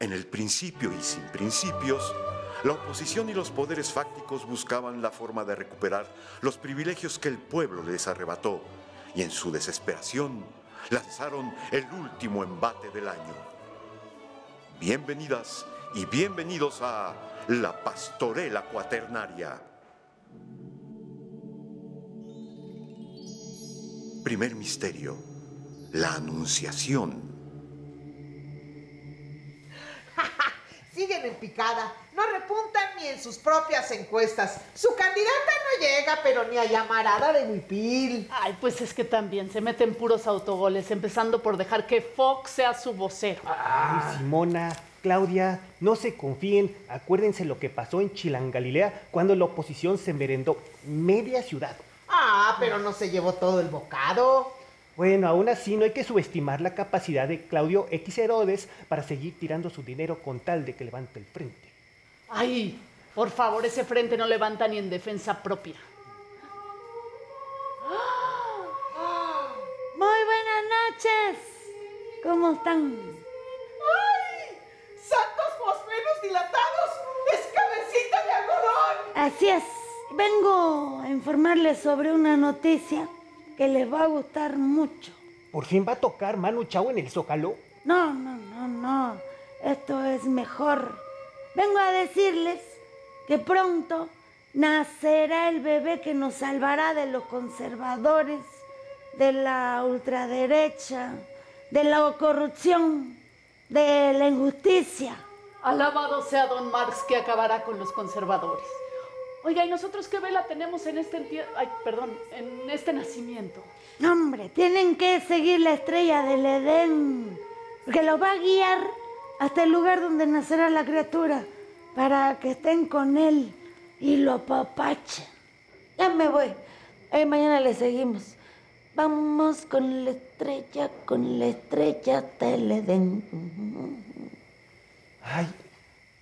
En el principio y sin principios, la oposición y los poderes fácticos buscaban la forma de recuperar los privilegios que el pueblo les arrebató y en su desesperación lanzaron el último embate del año. Bienvenidas y bienvenidos a la Pastorela Cuaternaria. Primer misterio, la Anunciación. Siguen en picada, no repuntan ni en sus propias encuestas. Su candidata no llega, pero ni a llamarada de Huipil. Ay, pues es que también se meten puros autogoles, empezando por dejar que Fox sea su vocero. Ay, Simona, Claudia, no se confíen. Acuérdense lo que pasó en Chilangalilea cuando la oposición se merendó media ciudad. Ah, pero no se llevó todo el bocado. Bueno, aún así no hay que subestimar la capacidad de Claudio X Herodes para seguir tirando su dinero con tal de que levante el frente. Ay, por favor, ese frente no levanta ni en defensa propia. Muy buenas noches. ¿Cómo están? ¡Ay! ¡Santos fosferos dilatados! ¡Es cabecita de algodón! Así es. Vengo a informarles sobre una noticia que les va a gustar mucho. ¿Por fin va a tocar Manu Chao en el Zócalo? No, no, no, no. Esto es mejor. Vengo a decirles que pronto nacerá el bebé que nos salvará de los conservadores, de la ultraderecha, de la corrupción, de la injusticia. Alabado sea don Marx que acabará con los conservadores. Oiga, ¿y nosotros qué vela tenemos en este entie- ay, perdón, en este nacimiento? No, hombre, tienen que seguir la estrella del Edén, porque los va a guiar hasta el lugar donde nacerá la criatura, para que estén con él y lo apapachen. Ya me voy. Ahí mañana le seguimos. Vamos con la estrella, con la estrella del Edén. Ay,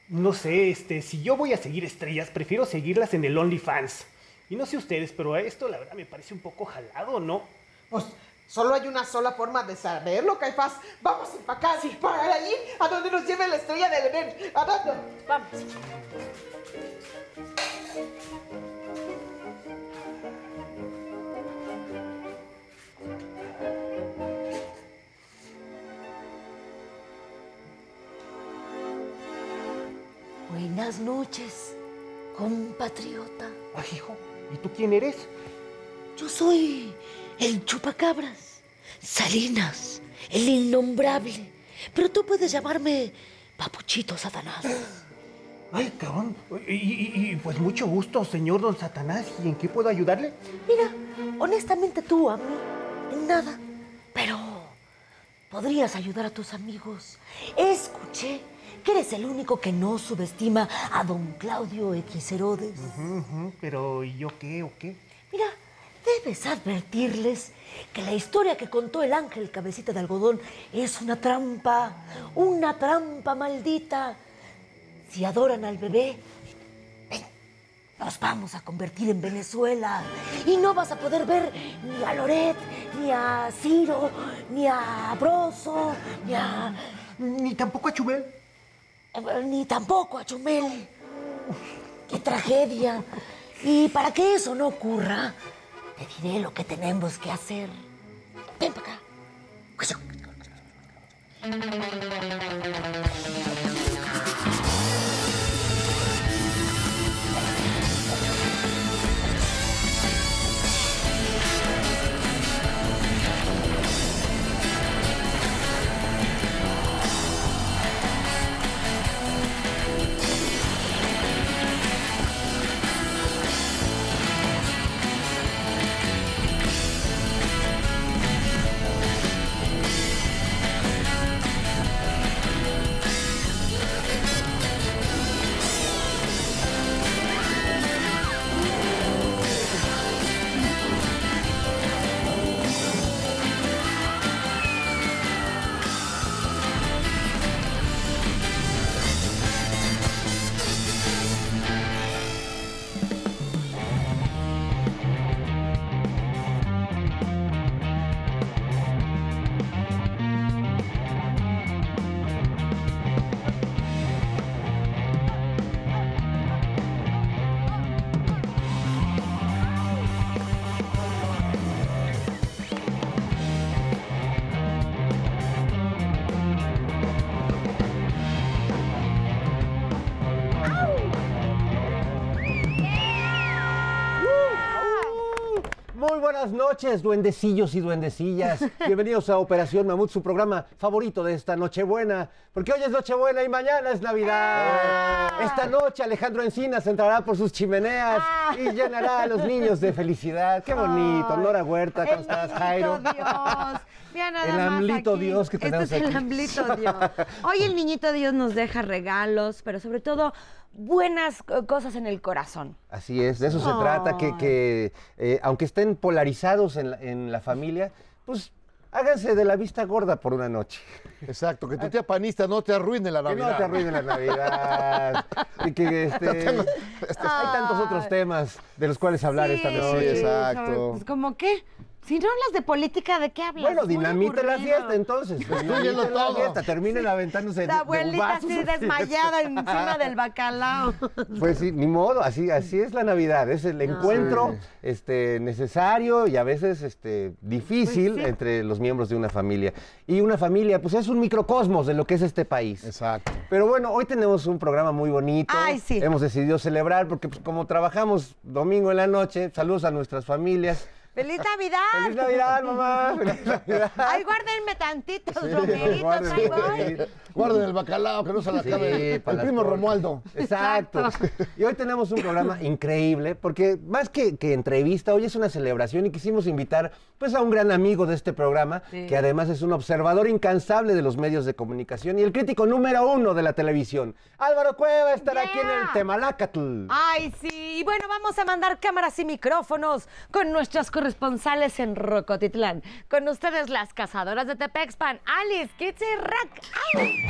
no sé, este, si yo voy a seguir estrellas, prefiero seguirlas en el OnlyFans. Y no sé ustedes, pero a esto la verdad me parece un poco jalado, ¿no? Pues solo hay una sola forma de saberlo, Caifás. Vamos a empacar para ir a donde nos lleve la estrella del Edén. ¿A dónde? Vamos. Buenas noches, compatriota. Ay, hijo, ¿y tú quién eres? Yo soy el chupacabras, Salinas, el innombrable. Pero tú puedes llamarme Papuchito Satanás. Ay, cabrón. Y, y- y, pues mucho gusto, señor don Satanás. ¿Y en qué puedo ayudarle? Mira, honestamente tú a mí, en nada. Pero podrías ayudar a tus amigos. Escuché que eres el único que no subestima a don Claudio X Herodes. Pero ¿y yo qué o qué? Mira, debes advertirles que la historia que contó el ángel cabecita de algodón es una trampa, una trampa maldita. Si adoran al bebé, ven, nos vamos a convertir en Venezuela y no vas a poder ver ni a Loret, ni a Ciro, ni a Broso, ni a... Ni tampoco a Chumel. Eh, ni tampoco a Chumel. ¡Qué tragedia! Y para que eso no ocurra, te diré lo que tenemos que hacer. Ven para acá. Buenas noches, duendecillos y duendecillas. Bienvenidos a Operación Mamut, su programa favorito de esta Nochebuena. Porque hoy es Nochebuena y mañana es Navidad. Esta noche Alejandro Encinas entrará por sus chimeneas y llenará a los niños de felicidad. Qué bonito. Nora Huerta, ¿cómo estás, Jairo? Dios. Mira nada El más amblito aquí. Dios que tenemos Este es el aquí. amblito Dios. Hoy el niñito Dios nos deja regalos, pero sobre todo buenas cosas en el corazón. Así es, de eso se trata, que, que, eh, aunque estén polarizados en la, en la familia, pues háganse de la vista gorda por una noche. Exacto, que tu tía panista no te arruine la Que Navidad. no te arruine la Navidad. y que este, hay tantos otros temas de los cuales hablar esta Sí, noche. exacto. Pues como qué? Si no hablas de política, ¿de qué hablas? Bueno, dinamita la aburrido. fiesta entonces. Dinamita la todo. fiesta. Terminen aventándose de- La de abuelita así desmayada encima del bacalao. Pues sí, ni modo, así, así es la Navidad, es el encuentro este, necesario y a veces este, difícil Pues sí. entre los miembros de una familia. Y una familia, pues es un microcosmos de lo que es este país. Exacto. Pero bueno, hoy tenemos un programa muy bonito. Ay, sí. Hemos decidido celebrar porque pues, como trabajamos domingo en la noche, saludos a nuestras familias. ¡Feliz Navidad! ¡Feliz Navidad, mamá! ¡Feliz Navidad! Ay, guárdenme tantitos Sí, romeritos, guarden, ahí voy. guarden. El bacalao, que no se la Sí, acabe para el las primo. Romualdo. Exacto. Y hoy tenemos un programa increíble porque más que, que entrevista, hoy es una celebración y quisimos invitar pues a un gran amigo de este programa que además es un observador incansable de los medios de comunicación y el crítico número uno de la televisión. Álvaro Cueva estará aquí en el. Temalacatl. Ay, sí. Y bueno, vamos a mandar cámaras y micrófonos con nuestras corresponsales en Rocotitlán. Con ustedes las cazadoras de Tepexpan, Alice, Kitsi, Rack. ¡Ay!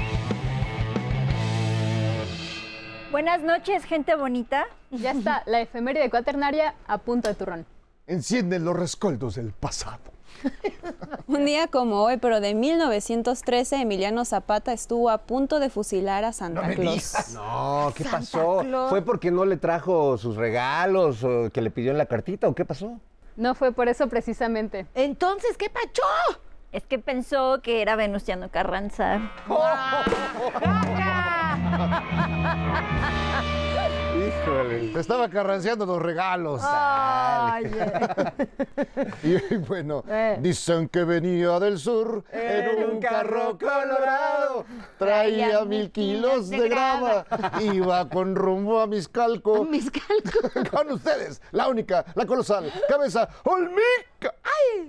Buenas noches, gente bonita. Ya está la efeméride cuaternaria a punto de turrón. Encienden los rescoldos del pasado. Un día como hoy, pero de 1913, Emiliano Zapata estuvo a punto de fusilar a Santa me Claus. digas. No, ¿qué Santa pasó? Claus. ¿Fue porque no le trajo sus regalos o que le pidió en la cartita o qué pasó? No fue por eso precisamente. Entonces, ¿qué pacho? Es que pensó que era Venustiano Carranza. Híjole. Te estaba carranceando los regalos. Ay, eh. Y bueno, Eh. dicen que venía del sur en un carro colorado. Traía mil kilos de grava. Iba con rumbo a Miscalco. Mis cálculos. Con ustedes, la única, la colosal, cabeza Olmica.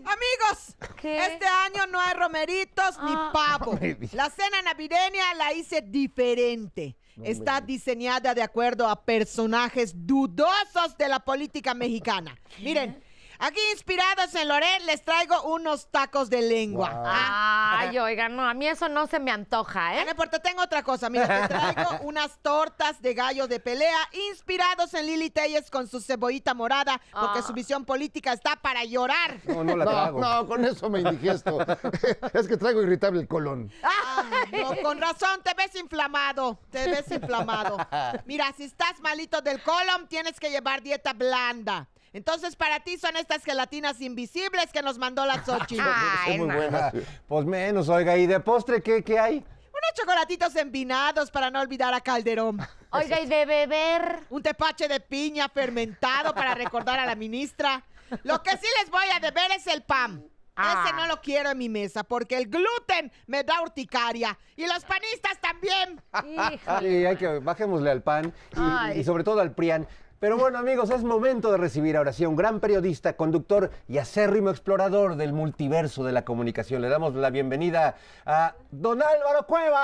Amigos, ¿Qué? este año no hay romeritos ni pavo. me digas. La cena navideña la hice diferente. Está diseñada de acuerdo a personajes dudosos de la política mexicana. Miren, aquí inspirados en Loret les traigo unos tacos de lengua. Ah, Ay, oiga, no, a mí eso no se me antoja, Ah, ¿eh? no importa, tengo otra cosa. Mira, te traigo unas tortas de gallo de pelea inspirados en Lili Telles con su cebollita morada, porque Ah. su visión política está para llorar. No, no la No, trago. no, con eso me indigesto. es que traigo irritable el colon. Ay, no, con razón, te ves inflamado. Te ves inflamado. Mira, si estás malito del colon, tienes que llevar dieta blanda. Entonces, para ti son estas gelatinas invisibles que nos mandó la Xochitl. Ay, muy buena. Pues menos, oiga, ¿y de postre qué, qué hay? Unos chocolatitos envinados para no olvidar a Calderón. Oiga, y de beber. Un tepache de piña fermentado para recordar a la ministra. Lo que sí les voy a deber es el pan. Ah. Ese no lo quiero en mi mesa porque el gluten me da urticaria. Y los panistas también. Sí, hay que bajémosle al pan y, y sobre todo al PRIAN. Pero bueno, amigos, es momento de recibir ahora sí a un gran periodista, conductor y acérrimo explorador del multiverso de la comunicación. Le damos la bienvenida a Don Álvaro Cueva.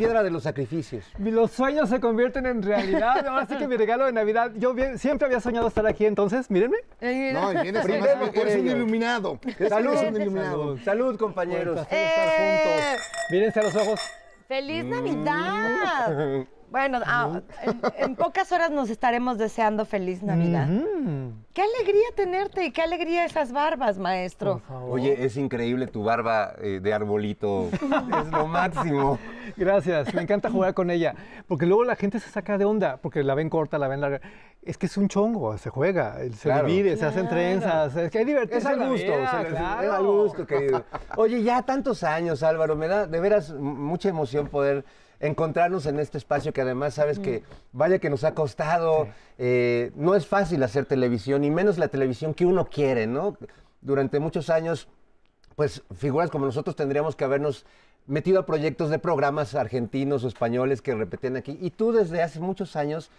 Piedra de los sacrificios. Los sueños se convierten en realidad. Ahora sí que mi regalo de Navidad. Yo bien- siempre había soñado estar aquí, entonces, mírenme. No, y vienes Brindemos por eres un iluminado. Salud, Eres un iluminado. salud, compañeros. Estar Eh. juntos. Mírense a los ojos. ¡Feliz Navidad! Bueno, ah, en, en pocas horas nos estaremos deseando feliz Navidad. Qué alegría tenerte y qué alegría esas barbas, maestro. Oye, es increíble tu barba eh, de arbolito. es lo máximo. Gracias, me encanta jugar con ella. Porque luego la gente se saca de onda, porque la ven corta, la ven larga. Es que es un chongo, se juega, se Claro. divide, se hacen Claro. trenzas. Es que hay divertirse Es al gusto, vida, les- es claro. al gusto, querido. Oye, ya tantos años, Álvaro, me da de veras mucha emoción poder encontrarnos en este espacio que además sabes que, vaya que nos ha costado, eh, no es fácil hacer televisión, y menos la televisión que uno quiere, ¿no? Durante muchos años, pues figuras como nosotros tendríamos que habernos metido a proyectos de programas argentinos o españoles que repetían aquí, y tú desde hace muchos años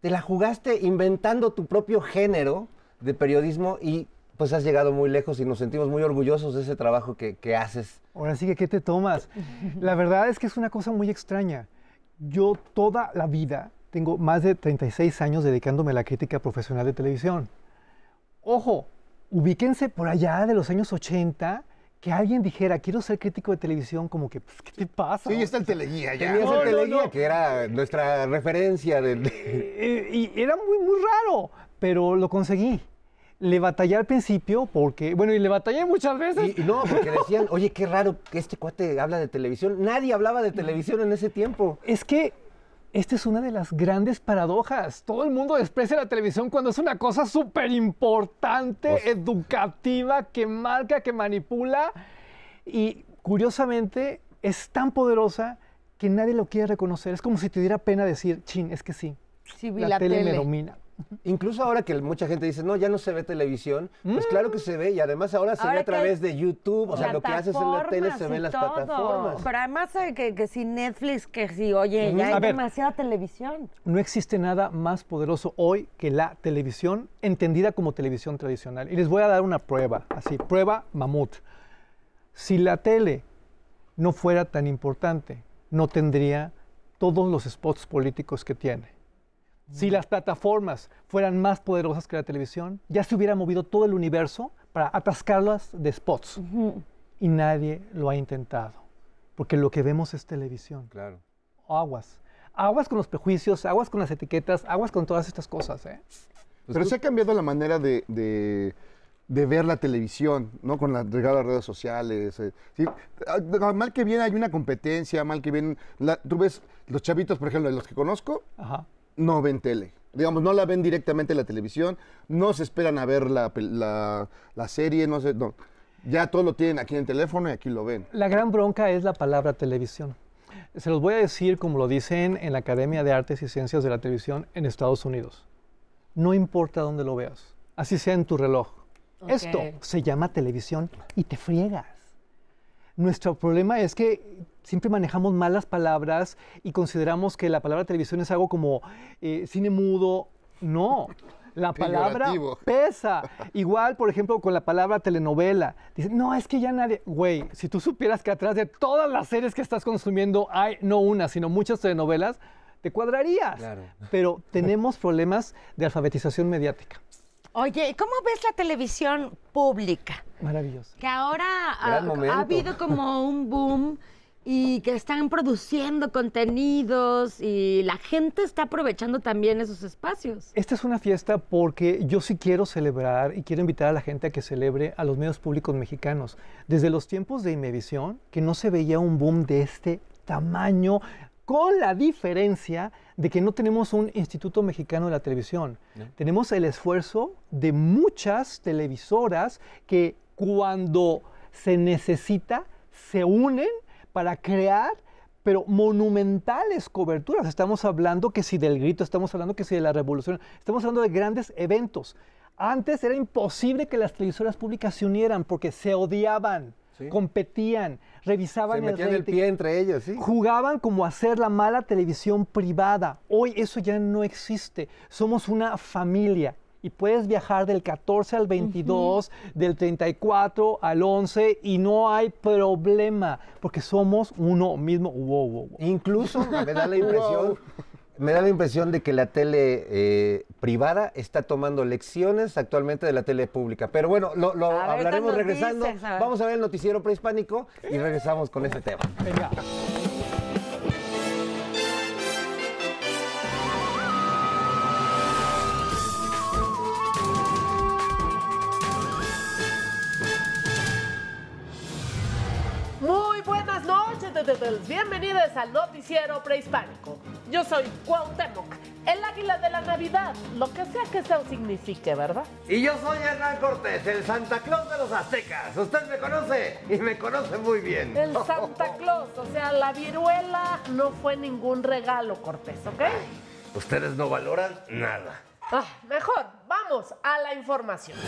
te la jugaste inventando tu propio género de periodismo y pues has llegado muy lejos y nos sentimos muy orgullosos de ese trabajo que, que haces. Ahora sí que, ¿qué te tomas? La verdad es que es una cosa muy extraña. Yo toda la vida tengo más de 36 años dedicándome a la crítica profesional de televisión. Ojo, ubíquense por allá de los años 80 que alguien dijera, quiero ser crítico de televisión, como que, pues, ¿qué te pasa? Sí, está el teleguía ya. Tenías No, el no, Teleguía, no. que era nuestra referencia del... Eh, y era muy, muy raro, pero lo conseguí. Le batallé al principio porque, bueno, y le batallé muchas veces. Y, y no, porque decían, oye, qué raro que este cuate habla de televisión. Nadie hablaba de televisión en ese tiempo. Es que esta es una de las grandes paradojas. Todo el mundo desprecia la televisión cuando es una cosa súper importante, Pues- educativa, que marca, que manipula. Y curiosamente es tan poderosa que nadie lo quiere reconocer. Es como si te diera pena decir, chin, es que sí. Sí, vi la, la tele, me tele". domina. Incluso ahora que mucha gente dice, no, ya no se ve televisión, pues claro que se ve y además ahora se Ahora ve a través de YouTube, o sea, lo que haces en la tele se ve en las todo. plataformas. Pero además eh, que, que si Netflix, que si, oye, ya A hay ver. demasiada televisión. No existe nada más poderoso hoy que la televisión, entendida como televisión tradicional. Y les voy a dar una prueba, así, prueba mamut. Si la tele no fuera tan importante, no tendría todos los spots políticos que tiene. Si las plataformas fueran más poderosas que la televisión, ya se hubiera movido todo el universo para atascarlas de spots. Y nadie lo ha intentado, porque lo que vemos es televisión Claro. aguas. Aguas con los prejuicios, aguas con las etiquetas, aguas con todas estas cosas. ¿eh? Pero se ha cambiado la manera de, de- de ver la televisión, ¿no? Con la llegada de las redes sociales. eh, sí. Ah, Mal que bien hay una competencia, mal que bien... la- tú ves, los chavitos, por ejemplo, de los que conozco, Ajá. No ven tele. Digamos, no la ven directamente en la televisión, no se esperan a ver la, la- la serie, no sé, no. Ya todo lo tienen aquí en el teléfono y aquí lo ven. La gran bronca es la palabra televisión. Se los voy a decir como lo dicen en la Academia de Artes y Ciencias de la Televisión en Estados Unidos. No importa dónde lo veas, así sea en tu reloj. Esto se llama televisión y te friegas. Nuestro problema es que siempre manejamos malas palabras y consideramos que la palabra televisión es algo como eh, cine mudo. No, la palabra pesa. Igual, por ejemplo, con la palabra telenovela. Dicen, no, es que ya nadie... Güey, si tú supieras que atrás de todas las series que estás consumiendo hay no una, sino muchas telenovelas, te cuadrarías. Claro. Pero tenemos problemas de alfabetización mediática. Oye, ¿cómo ves la televisión pública? Maravilloso. Que ahora ha habido como un boom y que están produciendo contenidos y la gente está aprovechando también esos espacios. Esta es una fiesta porque yo sí quiero celebrar y quiero invitar a la gente a que celebre a los medios públicos mexicanos. Desde los tiempos de Imevisión, que no se veía un boom de este tamaño, con la diferencia de que no tenemos un Instituto Mexicano de la Televisión. Tenemos el esfuerzo de muchas televisoras que cuando se necesita se unen para crear pero monumentales coberturas. Estamos hablando que si del grito, estamos hablando que si de la revolución, estamos hablando de grandes eventos. Antes era imposible que las televisoras públicas se unieran porque se odiaban, Sí. competían, revisaban Se metían el rating, pie entre ellos, sí. jugaban como hacer la mala televisión privada. Hoy eso ya no existe. Somos una familia. Y puedes viajar del 14 al 22, del 34 al 11 y no hay problema, porque somos uno mismo. Wow, wow, wow. Incluso me da la impresión, me da la impresión de que la tele eh, privada está tomando lecciones actualmente de la tele pública. Pero bueno, lo, hablaremos ¿qué nos regresando. dices? A ver. Vamos a ver el noticiero prehispánico y regresamos con ese tema. Venga. Tetetetes, bienvenidos al noticiero prehispánico. Yo soy Cuauhtémoc, el águila de la Navidad, lo que sea que eso signifique, ¿verdad? Y yo soy Hernán Cortés, el Santa Claus de los aztecas. Usted me conoce y me conoce muy bien. El Santa Claus, o sea, la viruela no fue ningún regalo, Cortés, ¿ok? Ustedes no valoran nada. Ah, mejor, vamos a la información.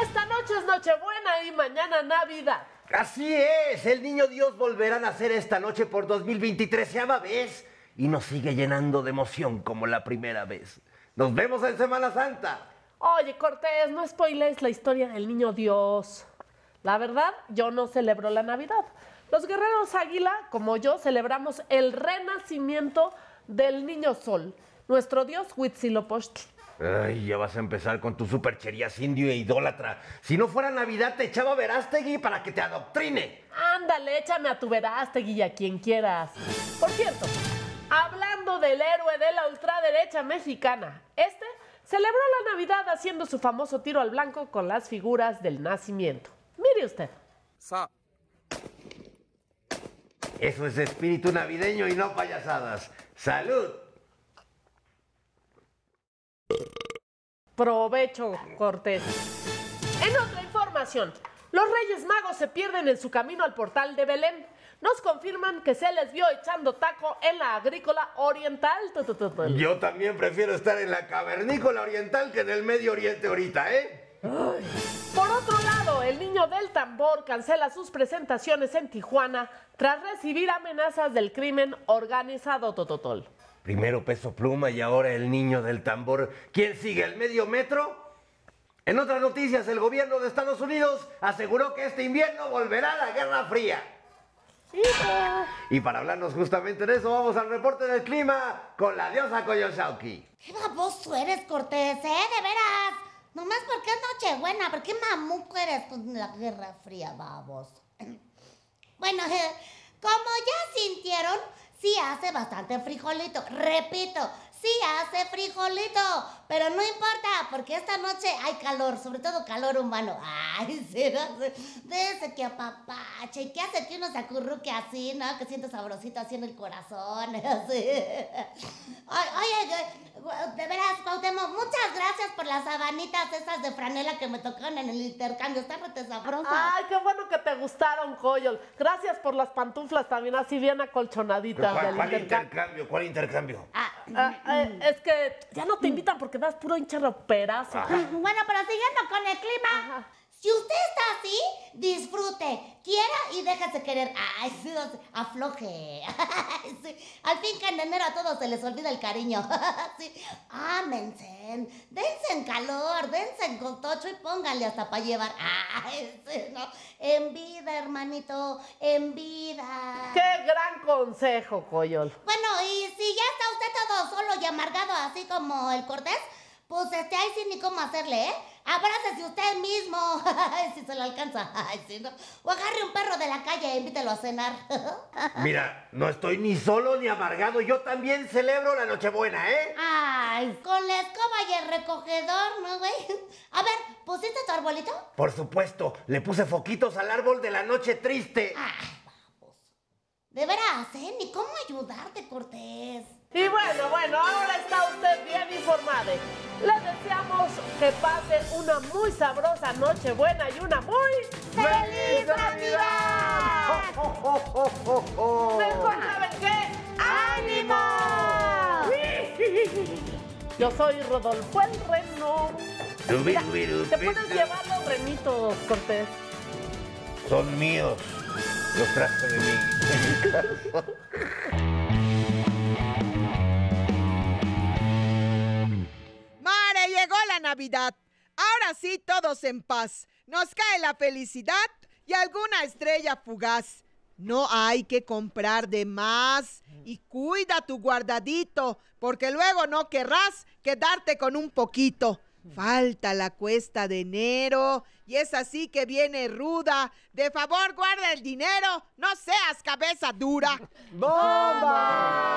Esta noche es Nochebuena y mañana Navidad. Así es, el niño Dios volverá a nacer esta noche por 2023 vez y nos sigue llenando de emoción como la primera vez. Nos vemos en Semana Santa. Oye, Cortés, no spoilees la historia del niño Dios. La verdad, yo no celebro la Navidad. Los guerreros águila, como yo, celebramos el renacimiento del niño Sol, nuestro dios Huitzilopochtli. Ay, ya vas a empezar con tu supercherías indio e idólatra. Si no fuera Navidad, te echaba Verástegui para que te adoctrine. Ándale, échame a tu Verástegui y a quien quieras. Por cierto, hablando del héroe de la ultraderecha mexicana, este celebró la Navidad haciendo su famoso tiro al blanco con las figuras del nacimiento. Mire usted. Eso es espíritu navideño y no payasadas. ¡Salud! Provecho, Cortés. En otra información, los Reyes Magos se pierden en su camino al portal de Belén. Nos confirman que se les vio echando taco en la agrícola oriental. Yo también prefiero estar en la cavernícola oriental que en el Medio Oriente ahorita, ¿eh? Por otro lado, el niño del tambor cancela sus presentaciones en Tijuana tras recibir amenazas del crimen organizado Tototol. Primero Peso Pluma y ahora el niño del tambor. ¿Quién sigue? ¿El medio metro? En otras noticias, el gobierno de Estados Unidos aseguró que este invierno volverá la Guerra Fría. Y para hablarnos justamente de eso, vamos al reporte del clima con la diosa Koyoshauki. ¿Qué baboso eres, Cortés, eh? De veras. Nomás porque es Nochebuena, ¿por qué mamuco eres con la Guerra Fría, babos? Bueno, como ya sintieron, sí hace bastante frijolito. Repito, sí hace frijolito, pero no importa, porque esta noche hay calor, sobre todo calor humano. Ay, sí, no sé, de ese que apapache, y que hace que uno se acurruque así, ¿no? Que siente sabrosito así en el corazón, así. Ay, oye, de veras, Cuauhtémoc, muchas gracias por las sabanitas esas de franela que me tocaron en el intercambio, están rete sabrosas. Ay, qué bueno que te gustaron, Coyol. Gracias por las pantuflas también, así bien acolchonaditas. ¿Cuál, del cuál intercambio. intercambio? ¿Cuál intercambio? Ah, eh, es que ya no te invitan porque das puro hincha roperazo. Bueno, pero siguiendo con el clima. Si usted está así, disfrute, quiera y déjese querer. Ay, sí, afloje. Ay, sí. Al fin que en enero a todos se les olvida el cariño. Sí. Ámense, dense en calor, dense en cotocho y pónganle hasta para llevar. Ay, sí, no. En vida, hermanito, en vida. Qué gran consejo, Coyol. Bueno, y si ya está usted todo solo y amargado, así como el Cortés, pues este, ahí sí ni cómo hacerle, ¿eh? Abrácese usted mismo, Ay, si se lo alcanza. Ay, sí, ¿no? O agarre un perro de la calle e invítelo a cenar. Mira, no estoy ni solo ni amargado. Yo también celebro la Nochebuena, ¿eh? Ay, con la escoba y el recogedor, ¿no, güey? A ver, ¿pusiste tu arbolito? Por supuesto, le puse foquitos al árbol de la noche triste. De veras, ¿eh? Ni cómo ayudarte, Cortés. Y bueno, bueno, ahora está usted bien informado. Le deseamos que pase una muy sabrosa noche buena y una muy ¡Feliz Navidad! Mejor saben qué, ¡ánimo! Yo soy Rodolfo el Reno. Mira, te puedes llevar los renitos, Cortés. Son míos. Los traje de mí. Navidad. Ahora sí, todos en paz. Nos cae la felicidad y alguna estrella fugaz. No hay que comprar de más y cuida tu guardadito, porque luego no querrás quedarte con un poquito. Falta la cuesta de enero y es así que viene ruda. De favor, guarda el dinero, no seas cabeza dura. ¡Bomba!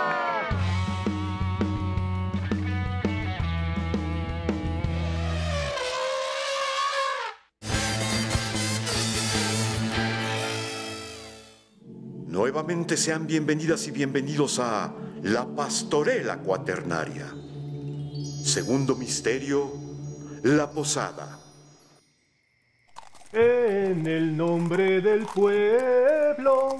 Nuevamente sean bienvenidas y bienvenidos a La Pastorela Cuaternaria. Segundo misterio, La Posada. En el nombre del pueblo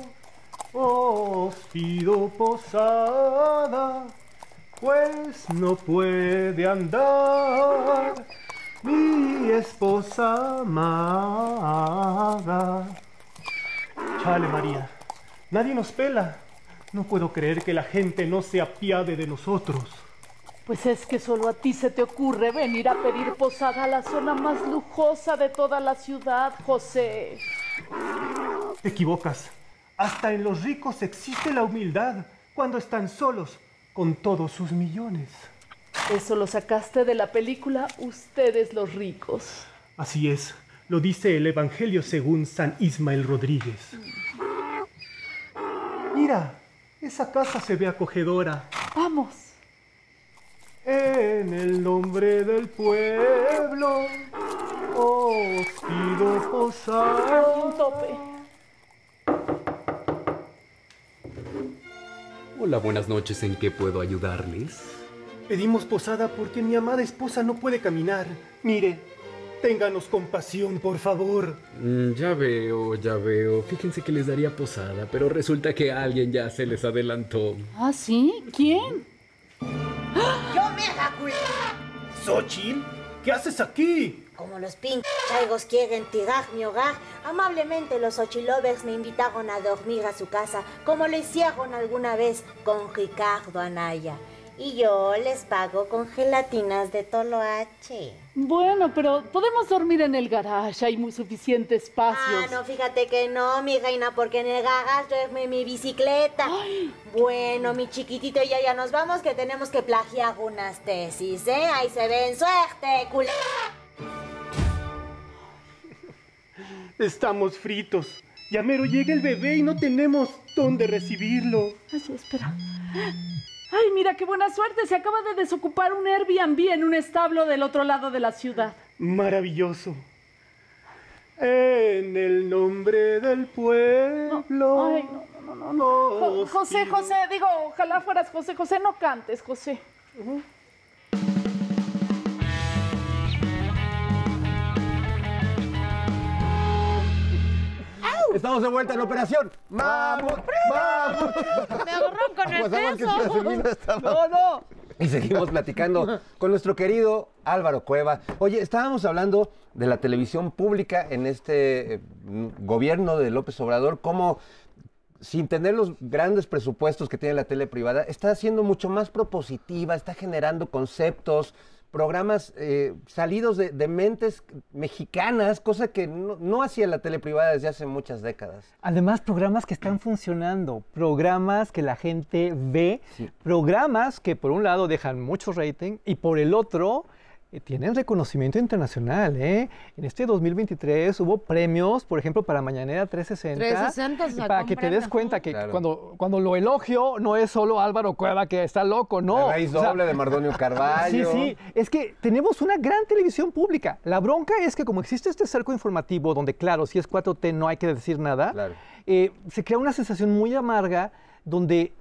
os pido posada, pues no puede andar mi esposa amada. Chale María, nadie nos pela. No puedo creer que la gente no se apiade de nosotros. Pues es que solo a ti se te ocurre venir a pedir posada a la zona más lujosa de toda la ciudad, José. Te equivocas. Hasta en los ricos existe la humildad cuando están solos con todos sus millones. Eso lo sacaste de la película Ustedes los ricos. Así es, lo dice el Evangelio según San Ismael Rodríguez. Mira, esa casa se ve acogedora. Vamos. En el nombre del pueblo os pido posar. Un tope. Hola, buenas noches. ¿En qué puedo ayudarles? Pedimos posada porque mi amada esposa no puede caminar. Mire, ténganos compasión, por favor. Mm, ya veo, ya veo. Fíjense que les daría posada, pero resulta que alguien ya se les adelantó. ¿Ah, sí? ¿Quién? Yo me hago Xochitl, ¿qué haces aquí? Como los pink chaigos quieren tirar mi hogar, amablemente los Ochilovers me invitaron a dormir a su casa, como lo hicieron alguna vez con Ricardo Anaya. Y yo les pago con gelatinas de toloache. Bueno, pero podemos dormir en el garage, hay muy suficiente espacio. Ah, no, fíjate que no, mi reina, porque en el garage duerme mi bicicleta. Bueno, mi chiquitito, ya ya nos vamos, que tenemos que plagiar unas tesis, ¿eh? Ahí se ven, suerte, culé. Estamos fritos. Ya mero llega el bebé y no tenemos dónde recibirlo. Ay, espera. Ay, mira qué buena suerte. Se acaba de desocupar un Airbnb en un establo del otro lado de la ciudad. Maravilloso. En el nombre del pueblo. Ay, no, no, no, no. Jo- José, José, digo, ojalá fueras José. José, no cantes, José. Estamos de vuelta en operación. ¡Mamut! ¡Mamut! Me agarraron con el Pues, que peso. No, no. Y seguimos platicando con nuestro querido Álvaro Cueva. Oye, estábamos hablando de la televisión pública en este eh, gobierno de López Obrador, cómo sin tener los grandes presupuestos que tiene la tele privada, está siendo mucho más propositiva, está generando conceptos, programas eh, salidos de, de mentes mexicanas, cosa que no, no hacía la tele privada desde hace muchas décadas. Además, programas que están funcionando, programas que la gente ve, programas que por un lado dejan mucho rating y por el otro tienen reconocimiento internacional. ¿eh? En este 2023 hubo premios, por ejemplo, para Mañanera 360. 360 y sacó para que te des cuenta que Claro. cuando, cuando lo elogio no es solo Álvaro Cueva que está loco, no. La raíz O sea, doble de Mardonio Carballo. Sí, sí, es que tenemos una gran televisión pública. La bronca es que como existe este cerco informativo, donde claro, si es 4T no hay que decir nada, eh, se crea una sensación muy amarga donde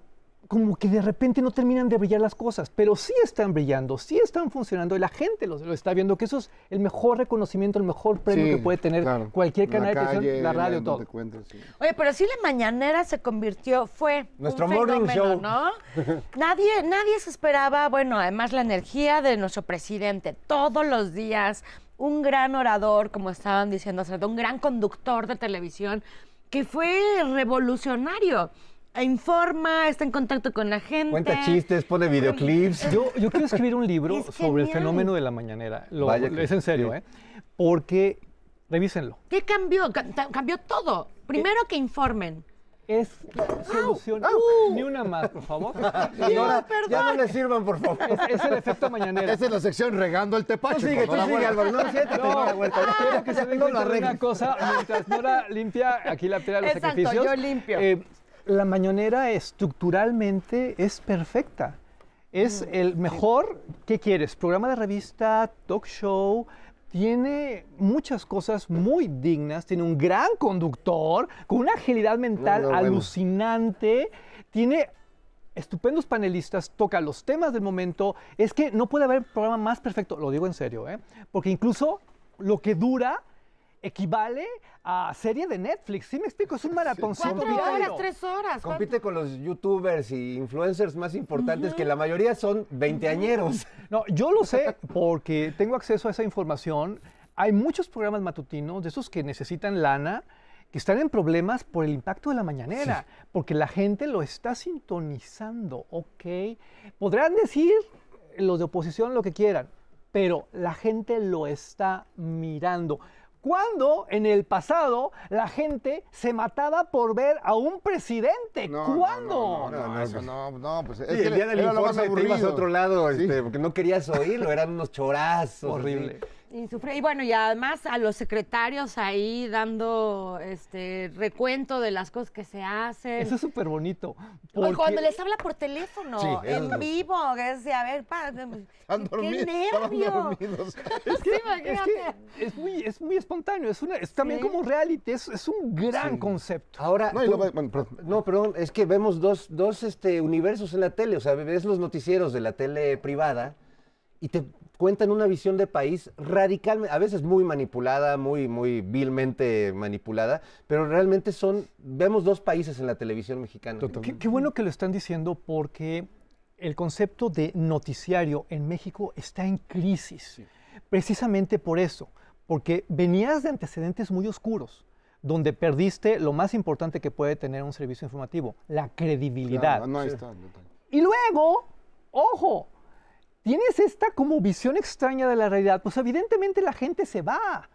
como que de repente no terminan de brillar las cosas, pero sí están brillando, sí están funcionando y la gente lo, lo está viendo, que eso es el mejor reconocimiento, el mejor premio Sí, que puede tener claro. cualquier La canal de televisión, la radio, todo. sí. Oye, pero sí la mañanera se convirtió, fue Nuestro un morning fenómeno, show. ¿no? Nadie, nadie se esperaba, bueno, además la energía de nuestro presidente todos los días, un gran orador, como estaban diciendo un gran conductor de televisión, que fue revolucionario. Informa, está en contacto con la gente. Cuenta chistes, pone videoclips. Yo, yo quiero escribir un libro Es sobre el fenómeno de la mañanera. Lo- Vaya que es en serio, sí. ¿eh? Porque, revísenlo. ¿Qué cambió? Cambió todo. Primero que informen. Es solución. Ni una más, por favor. Señora, ya no le sirvan, por favor. Es, es el efecto mañanera. Esa es la sección regando el tepache. Tú sigue, tú sigue. Álvaro. No, siéntate, No, Huerta. quiero que se den No lo cuenta de una cosa. Mientras Nora limpia aquí la piedra de los Exacto, sacrificios. yo limpio. eh, la mañanera estructuralmente es perfecta. Es el mejor, ¿qué quieres? Programa de revista, talk show, tiene muchas cosas muy dignas, tiene un gran conductor, con una agilidad mental No, no, bueno. alucinante, tiene estupendos panelistas, toca los temas del momento, es que no puede haber programa más perfecto, lo digo en serio, ¿eh? porque incluso lo que dura equivale a serie de Netflix, ¿sí me explico? Es un maratoncito Cuatro horas, tres horas. ¿cuánto? Compite con los youtubers y influencers más importantes, que la mayoría son veinteañeros. No, yo lo sé porque tengo acceso a esa información. Hay muchos programas matutinos, de esos que necesitan lana, que están en problemas por el impacto de la mañanera, porque la gente lo está sintonizando, ¿ok? Podrán decir los de oposición lo que quieran, pero la gente lo está mirando. Cuando en el pasado la gente se mataba por ver a un presidente. ¿Cuándo? No, no, no, eso no, no, pues Sí, es que el día del informe te ibas a otro lado, Sí. este, porque no querías oírlo, eran unos chorazos. Horrible. así. Y, sufre- y bueno, y además a los secretarios ahí dando este recuento de las cosas que se hacen. Eso es súper bonito. O cuando les habla por teléfono, Sí, en es- vivo, que es de, a ver, pa, ¡qué nervio! Es que, Sí, es, imagínate. que es muy, es muy espontáneo, es, una, es también Sí. como reality, es, es un gran concepto. Ahora, No, tú- luego, bueno, perdón. no, perdón, es que vemos dos, dos este, universos en la tele, o sea, ves los noticieros de la tele privada y te cuentan una visión de país radicalmente, a veces muy manipulada, muy, muy vilmente manipulada, pero realmente son, vemos dos países en la televisión mexicana. Qué, qué bueno que lo están diciendo porque el concepto de noticiario en México está en crisis. Precisamente por eso, porque venías de antecedentes muy oscuros, donde perdiste lo más importante que puede tener un servicio informativo, la credibilidad. Claro, no, ahí está detalle. Y luego, ojo, tienes esta como visión extraña de la realidad, pues evidentemente la gente se va.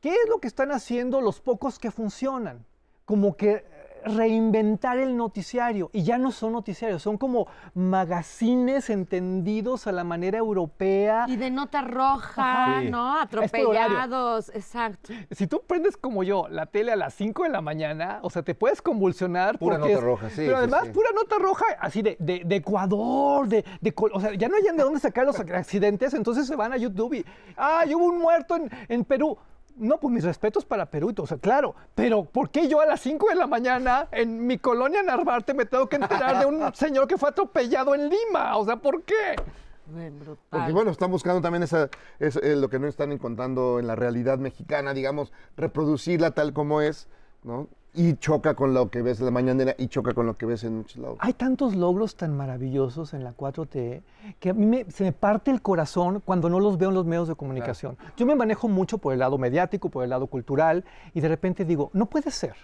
¿Qué es lo que están haciendo los pocos que funcionan? Como que reinventar el noticiario. Y ya no son noticiarios, son como magazines entendidos a la manera europea. Y de nota roja. ¿no? Este. Atropellados, exacto. Si tú prendes como yo la tele a las 5 de la mañana, o sea, te puedes convulsionar. Pura porque nota es- roja, sí, Pero además, sí. pura nota roja, así de, de- de Ecuador, de, de O sea, ya no hayan de dónde sacar los accidentes, entonces se van a YouTube y. ¡Ah, hubo un muerto en, en Perú! No, pues mis respetos para Perú, o sea, claro, pero ¿por qué yo a las 5 de la mañana en mi colonia Narvarte me tengo que enterar de un señor que fue atropellado en Lima? O sea, ¿por qué? Porque bueno, están buscando también esa, es, eh, lo que no están encontrando en la realidad mexicana, digamos, reproducirla tal como es, ¿no? Y choca con lo que ves en la mañanera y choca con lo que ves en muchos lados. Hay tantos logros tan maravillosos en la 4T que a mí me- se me parte el corazón cuando no los veo en los medios de comunicación. Yo me manejo mucho por el lado mediático, por el lado cultural, y de repente digo, no puede ser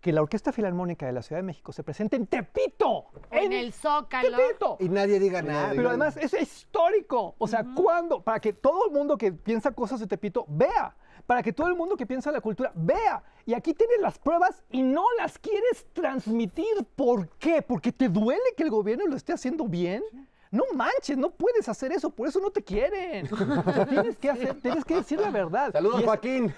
que la Orquesta Filarmónica de la Ciudad de México se presente en Tepito. En el Zócalo. Tepito. Y nadie diga nada. Pero además es histórico. O sea, ¿cuándo? Para que todo el mundo que piensa cosas de Tepito vea. Para que todo el mundo que piensa la cultura vea. Y aquí tienes las pruebas y no las quieres transmitir. ¿Por qué? Porque te duele que el gobierno lo esté haciendo bien. No manches, no puedes hacer eso, por eso no te quieren. O sea, tienes que hacer, tienes que decir la verdad. Saludos, Y es- Joaquín.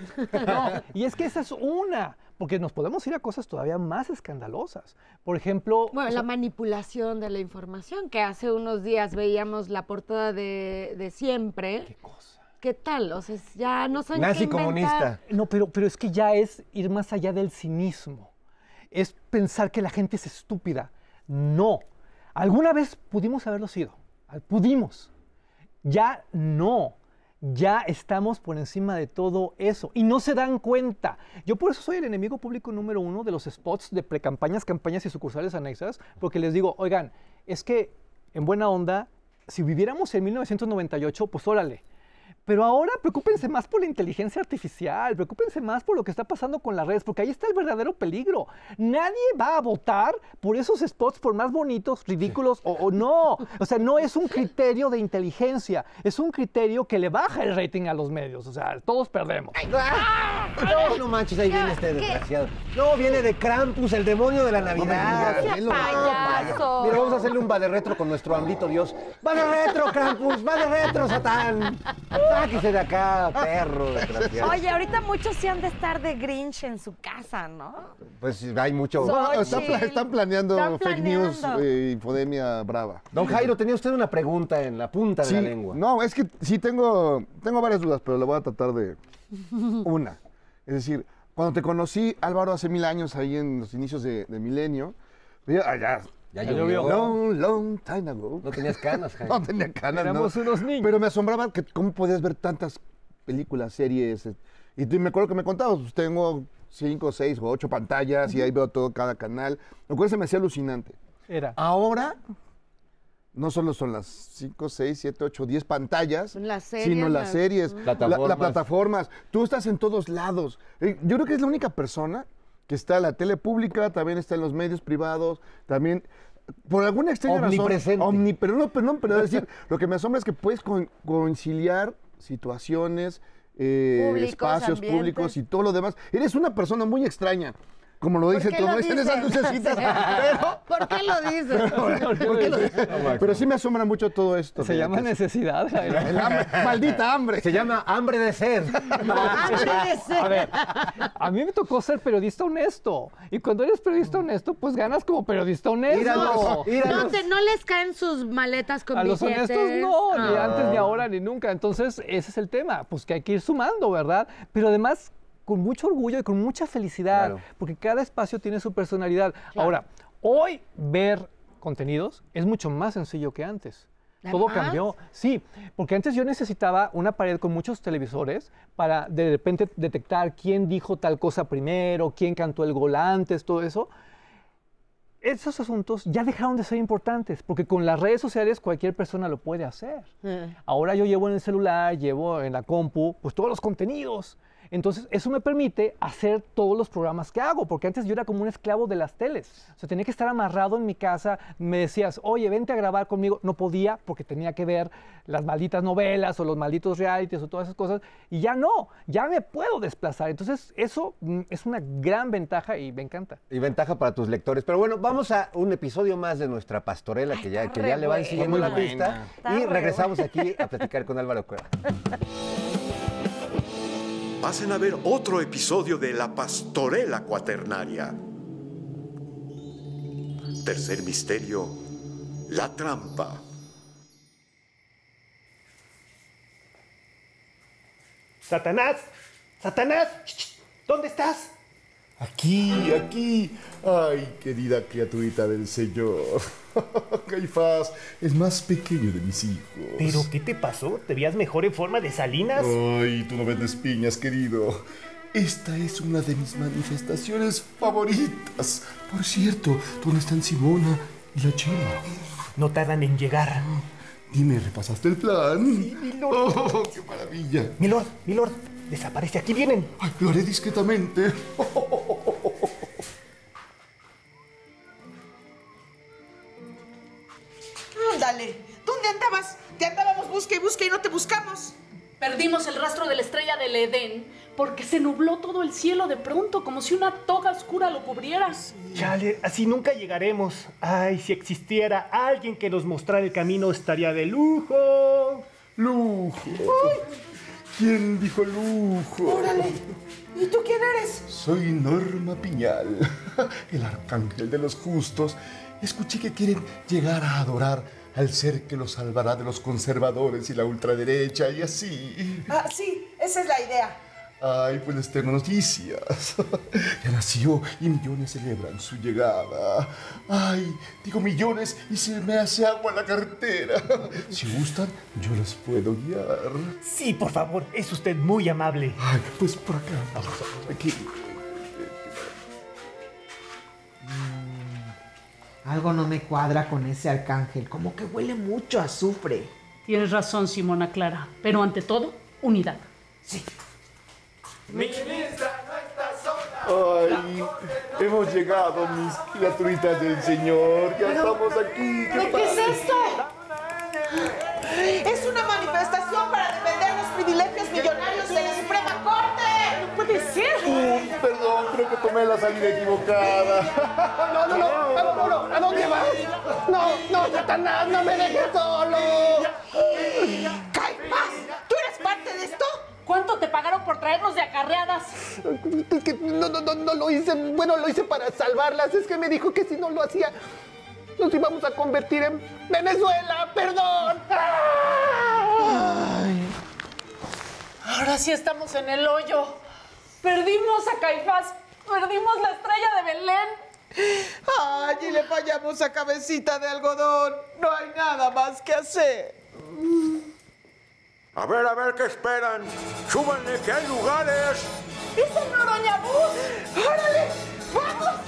no, y es que esa es una, porque nos podemos ir a cosas todavía más escandalosas. Por ejemplo, Bueno, sea, la manipulación de la información, que hace unos días veíamos la portada de, de siempre. ¿Qué cosa? ¿Qué tal? O sea, ya no saben qué inventar. No, pero, pero es que ya es ir más allá del cinismo. Es pensar que la gente es estúpida. No. Alguna vez pudimos haberlo sido. Pudimos. Ya no. Ya estamos por encima de todo eso y no se dan cuenta. Yo por eso soy el enemigo público número uno de los spots de precampañas, campañas y sucursales anexas, porque les digo, oigan, es que en buena onda, si viviéramos en 1998, pues órale. Pero ahora preocúpense más por la inteligencia artificial, preocúpense más por lo que está pasando con las redes, porque ahí está el verdadero peligro. Nadie va a votar por esos spots, por más bonitos, ridículos o, o no. O sea, no es un criterio de inteligencia, es un criterio que le baja el rating a los medios. O sea, todos perdemos. No, no manches, ahí viene este desgraciado. No, viene de Krampus, el demonio de la Navidad. No payaso. Mira, vamos a hacerle un va de retro con nuestro ambito Dios. ¡Va de retro, Krampus! ¡Va de retro, Satán! ¡Sáquese de acá, perro desgraciado! Oye, ahorita muchos sí han de estar de Grinch en su casa, ¿no? Pues hay mucho... Están, Xochitl. pla- están planeando Están fake news, eh, infodemia brava. Don Jairo, tenía usted una pregunta en la punta de la lengua. no, es que sí tengo, tengo varias dudas, pero le voy a tratar de una. Es decir, cuando te conocí, Álvaro, hace mil años, ahí en los inicios de, de milenio, ya, ah, ya, llovió. Long, long time ago. No tenías canas, Jairo. No tenía canas, Éramos no. unos niños. Pero me asombraba que cómo podías ver tantas películas, series. Y me acuerdo que me contabas, pues, tengo cinco, seis o ocho pantallas y ahí veo todo cada canal. Lo cual se me hacía alucinante. Era. Ahora, no solo son las 5, 6, 7, 8, 10 pantallas, las series, sino las las- series, Mm. la- Plataformas. las plataformas. Tú estás en todos lados. Eh, Yo creo que es la única persona que está en la tele pública, también está en los medios privados, también... Por alguna extraña Omnipresente. razón... omni- pero no, pero no, pero es decir, lo que me asombra es que puedes con- conciliar situaciones, eh, Públicos, espacios ambientes. públicos y todo lo demás. Eres una persona muy extraña. Como lo dicen, qué como lo dicen esas lucecitas. Pero, ¿Por qué lo dices? ¿Por qué lo dices? Pero sí me asombra mucho todo esto. Se de llama necesidad. El hambre, maldita hambre. Se llama hambre de sed. A ver, a mí me tocó ser periodista honesto. Y cuando eres periodista honesto, pues ganas como periodista honesto. Íralos, íralos. No, te- no les caen sus maletas con A los billetes. honestos no, ni Ah. antes, ni ahora, ni nunca. Entonces, ese es el tema, pues que hay que ir sumando, ¿verdad? Pero además, con mucho orgullo y con mucha felicidad, Claro. porque cada espacio tiene su personalidad. Ahora, hoy ver contenidos es mucho más sencillo que antes. Todo cambió. Sí, porque antes yo necesitaba una pared con muchos televisores para de repente detectar quién dijo tal cosa primero, quién cantó el gol antes, todo eso esos asuntos ya dejaron de ser importantes, porque con las redes sociales cualquier persona lo puede hacer. Ahora yo llevo en el celular, llevo en la compu, pues todos los contenidos. Entonces, eso me permite hacer todos los programas que hago, porque antes yo era como un esclavo de las teles. O sea, tenía que estar amarrado en mi casa. Me decías, oye, vente a grabar conmigo. No podía porque tenía que ver las malditas novelas o los malditos realities o todas esas cosas. Y ya no, ya me puedo desplazar. Entonces, eso mm, es una gran ventaja y me encanta. Y ventaja para tus lectores. Pero bueno, vamos a un episodio más de nuestra pastorela que ya, que ya le van siguiendo la pista. Está Y re regresamos aquí a platicar con Álvaro Cueva. Pasen a ver otro episodio de La Pastorela Cuaternaria. Tercer misterio, la trampa. Satanás, Satanás, ¿dónde estás? Aquí, aquí. Ay, querida criaturita del Señor. Caifás es más pequeño de mis hijos. ¿Pero qué te pasó? ¿Te veías mejor en forma de Salinas? Ay, tú no vendes piñas, querido. Esta es una de mis manifestaciones favoritas. Por cierto, ¿dónde están Simona y la Chema? No tardan en llegar. Dime, ¿repasaste el plan? Sí, mi lord. Oh, qué maravilla. Milord, Milord, desaparece. Aquí vienen. Ay, lo haré discretamente. Ándale, ¿dónde andabas? Te andábamos busca y busca y no te buscamos. Perdimos el rastro de la estrella del Edén porque se nubló todo el cielo de pronto, como si una toga oscura lo cubriera. Chale, así nunca llegaremos. Ay, si existiera alguien que nos mostrara el camino, estaría de lujo. Lujo. ¿Quién dijo lujo? Órale, ¿y tú quién eres? Soy Norma Piñal, el arcángel de los justos. Escuché que quieren llegar a adorar al ser que los salvará de los conservadores y la ultraderecha y así. Ah, sí, esa es la idea. Ay, pues les tengo noticias. Ya nació y millones celebran su llegada. Ay, digo millones y se me hace agua la cartera. Si gustan, yo los puedo guiar. Sí, por favor, es usted muy amable. Ay, pues por acá. Aquí. Algo no me cuadra con ese arcángel, como que huele mucho a azufre. Tienes razón, Simona Clara, pero ante todo, unidad. Sí. Ay, hemos llegado, mis criaturitas del Señor. Ya estamos aquí. ¿Qué, ¿Qué es esto? Es una manifestación para defender los privilegios millonarios de la Suprema Corte. No puede? Uy, perdón, creo que tomé la salida equivocada. No, no, no, no, no, ¿a dónde vas? No, no, Satanás, no me dejes solo. ¡Caifás! ¿Tú eres parte de esto? ¿Cuánto te pagaron por traernos de acarreadas? Es que no, no, no, no lo hice, bueno, lo hice para salvarlas. Es que me dijo que si no lo hacía, nos íbamos a convertir en Venezuela, perdón. Ahora sí estamos en el hoyo. Perdimos a Caifás, perdimos la estrella de Belén. Ay, y le fallamos a cabecita de algodón. No hay nada más que hacer. A ver, a ver, ¿qué esperan? ¡Súbanle, que hay lugares! ¡Es el Noroña Bus! ¡Órale! ¡Vamos!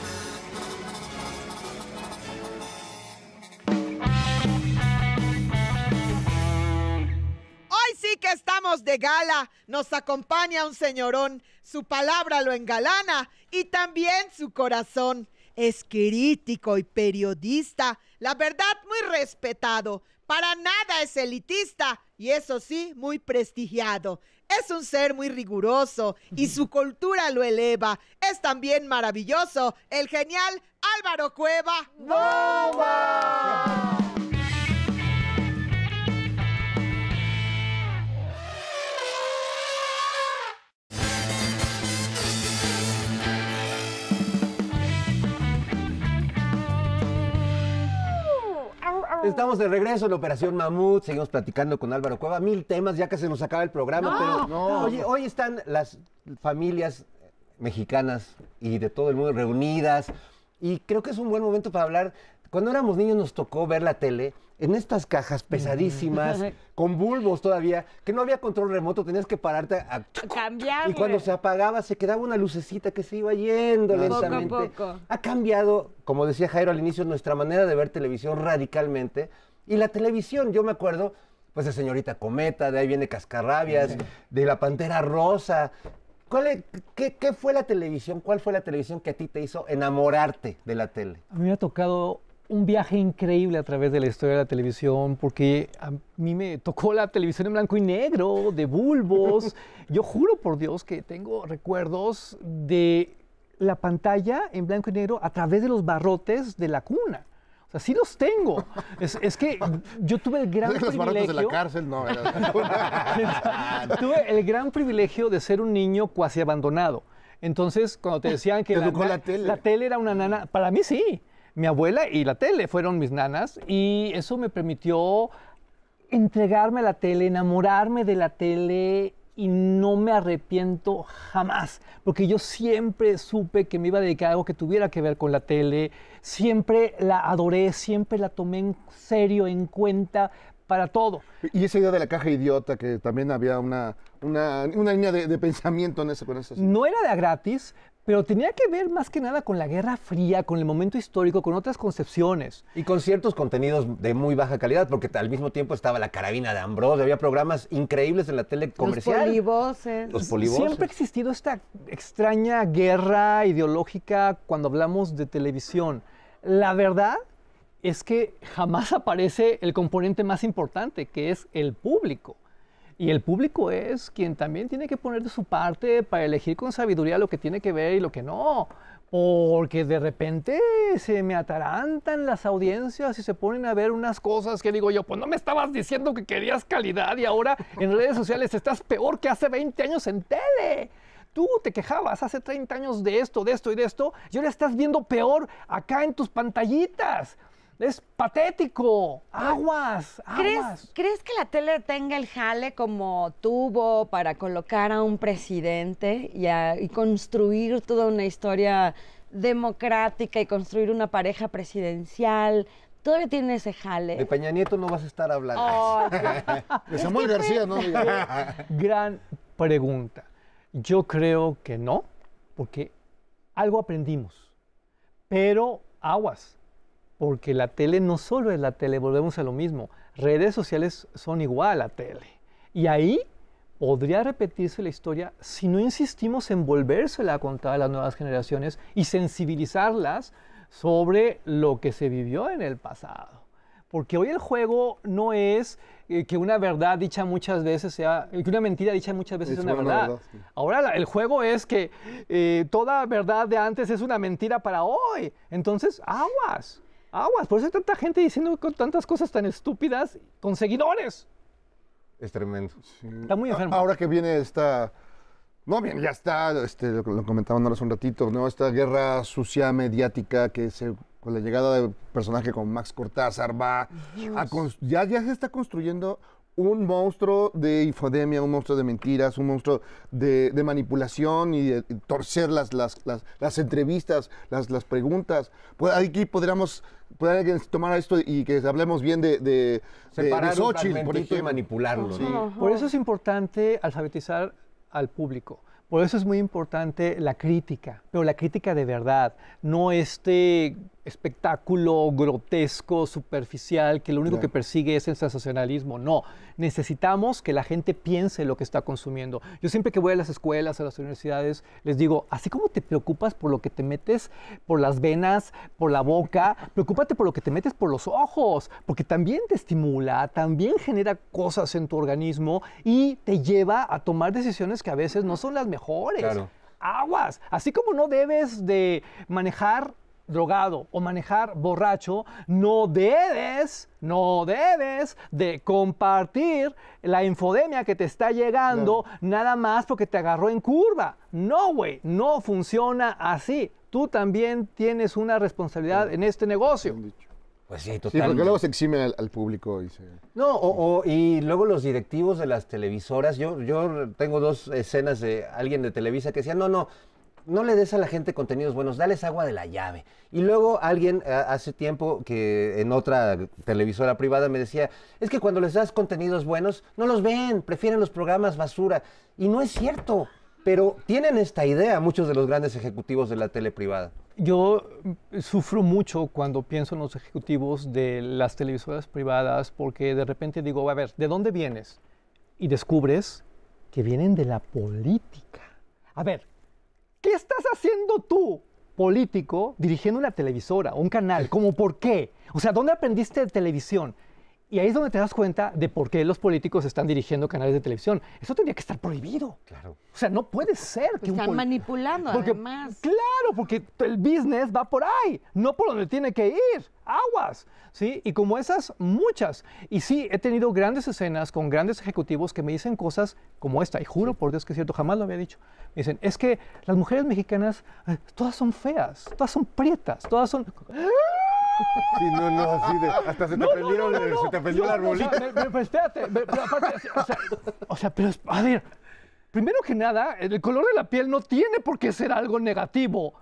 Hoy sí que estamos de gala. Nos acompaña un señorón. Su palabra lo engalana y también su corazón. Es crítico y periodista. La verdad, muy respetado. Para nada es elitista y eso sí, muy prestigiado. Es un ser muy riguroso y su cultura lo eleva. Es también maravilloso el genial Álvaro Cueva. ¡Bomba! Estamos de regreso en Operación Mamut, seguimos platicando con Álvaro Cueva, mil temas, ya que se nos acaba el programa, No, pero no. Oye, hoy están las familias mexicanas y de todo el mundo reunidas y creo que es un buen momento para hablar. Cuando éramos niños nos tocó ver la tele en estas cajas pesadísimas, con bulbos todavía, que no había control remoto, tenías que pararte a... Cambiar. Y cuando se apagaba se quedaba una lucecita que se iba yendo Poco a lentamente. poco. Ha cambiado, como decía Jairo al inicio, nuestra manera de ver televisión radicalmente. Y la televisión, yo me acuerdo, pues de Señorita Cometa, de ahí viene Cascarrabias, de La Pantera Rosa. ¿Cuál es- qué, qué fue la televisión? ¿Cuál fue la televisión que a ti te hizo enamorarte de la tele? A mí me ha tocado un viaje increíble a través de la historia de la televisión, porque a mí me tocó la televisión en blanco y negro, de bulbos. Yo juro por Dios que tengo recuerdos de la pantalla en blanco y negro a través de los barrotes de la cuna. O sea, sí los tengo. Es, es que yo tuve el gran Los barrotes de la privilegio- cárcel, no. Tuve el gran privilegio de ser un niño cuasi abandonado. Entonces, cuando te decían que Te la, educó na- la tele. era una nana, para mí sí. Mi abuela y la tele fueron mis nanas y eso me permitió entregarme a la tele, enamorarme de la tele y no me arrepiento jamás, porque yo siempre supe que me iba a dedicar a algo que tuviera que ver con la tele, siempre la adoré, siempre la tomé en serio, en cuenta para todo. Y esa idea de la caja idiota, que también había una, una, una línea de, de pensamiento en eso, con eso. No era de a gratis, pero tenía que ver más que nada con la Guerra Fría, con el momento histórico, con otras concepciones. Y con ciertos contenidos de muy baja calidad, porque al mismo tiempo estaba la carabina de Ambrose, había programas increíbles en la tele comercial. Los polivoces. Los polivoces. Siempre ha existido esta extraña guerra ideológica cuando hablamos de televisión. La verdad es que jamás aparece el componente más importante, que es el público. Y el público es quien también tiene que poner de su parte para elegir con sabiduría lo que tiene que ver y lo que no. Porque de repente se me atarantan las audiencias y se ponen a ver unas cosas que digo yo, pues no me estabas diciendo que querías calidad y ahora en redes sociales estás peor que hace 20 años en tele. Tú te quejabas hace 30 años de esto, de esto y de esto, y ahora estás viendo peor acá en tus pantallitas. Es patético. Aguas, ¿Crees, aguas. ¿Crees que la tele tenga el jale como tuvo para colocar a un presidente y, a- y construir toda una historia democrática y construir una pareja presidencial? ¿Todavía tiene ese jale? De Peña Nieto no vas a estar hablando. Oh, De Samuel García, ¿no? Gran pregunta. Yo creo que no, porque algo aprendimos. Pero aguas, porque la tele no solo es la tele, volvemos a lo mismo. Redes sociales son igual a tele. Y ahí podría repetirse la historia si no insistimos en volvérsela a contar a las nuevas generaciones y sensibilizarlas sobre lo que se vivió en el pasado. porque hoy el juego no es eh, que una verdad dicha muchas veces sea, que una mentira dicha muchas veces Es sea una una verdad. verdad, sí. Ahora la- el juego es que eh, toda verdad de antes es una mentira para hoy. Entonces, aguas, aguas. Por eso hay tanta gente diciendo con tantas cosas tan estúpidas con seguidores. Es tremendo. Está muy enfermo. Ahora que viene esta. No, bien, ya está, este, lo, lo comentaban hace un ratito, ¿no? Esta guerra sucia mediática que se, con la llegada de personaje como Max Cortázar va a ya, ya se está construyendo un monstruo de infodemia, un monstruo de mentiras, un monstruo de, de manipulación y de y torcer las, las, las, las entrevistas, las, las preguntas. Pues aquí podríamos, tomar esto y que hablemos bien de, de, de- un por y manipularlo, ¿no? Por eso es importante alfabetizar al público. Por eso es muy importante la crítica, pero la crítica de verdad, no este espectáculo grotesco, superficial, que lo único Claro. que persigue es el sensacionalismo. No, necesitamos que la gente piense lo que está consumiendo. Yo siempre que voy a las escuelas, a las universidades, les digo, así como te preocupas por lo que te metes por las venas, por la boca, preocúpate por lo que te metes por los ojos, porque también te estimula, también genera cosas en tu organismo y te lleva a tomar decisiones que a veces no son las mejores. Claro. Aguas, así como no debes de manejar drogado o manejar borracho, no debes, no debes de compartir la infodemia que te está llegando nada más porque te agarró en curva. No, güey, no funciona así. Tú también tienes una responsabilidad en este negocio. Pues sí, Sí, totalmente. porque luego se exime al, al público y se... No, o, o- y luego los directivos de las televisoras, yo, yo tengo dos escenas de alguien de Televisa que decía, no, no, no le des a la gente contenidos buenos, dales agua de la llave. Y luego alguien a- hace tiempo que en otra televisora privada me decía, es que cuando les das contenidos buenos, no los ven, prefieren los programas basura. Y no es cierto, pero tienen esta idea muchos de los grandes ejecutivos de la tele privada. Yo mm, sufro mucho cuando pienso en los ejecutivos de las televisoras privadas porque de repente digo, a ver, ¿de dónde vienes? Y descubres que vienen de la política. A ver, ¿qué estás haciendo tú, político, dirigiendo una televisora, un canal? ¿Cómo por qué? O sea, ¿dónde aprendiste de televisión? Y ahí es donde te das cuenta de por qué los políticos están dirigiendo canales de televisión. Eso tendría que estar prohibido. Claro. O sea, no puede ser que un Están poli- manipulando, porque, además. Claro, porque el business va por ahí, no por donde tiene que ir. Aguas, ¿sí? Y como esas, muchas. Y sí, he tenido grandes escenas con grandes ejecutivos que me dicen cosas como esta, y juro por Dios que es cierto, jamás lo había dicho. Me dicen, es que las mujeres mexicanas, eh, todas son feas, todas son prietas, todas son... Sí, no, no, así de... Hasta se te prendieron, se te prendió el No, no, o sea, arbolito. me- espérate, me- pero aparte, o sea, o sea, pero a ver, primero que nada, el color de la piel no tiene por qué ser algo negativo.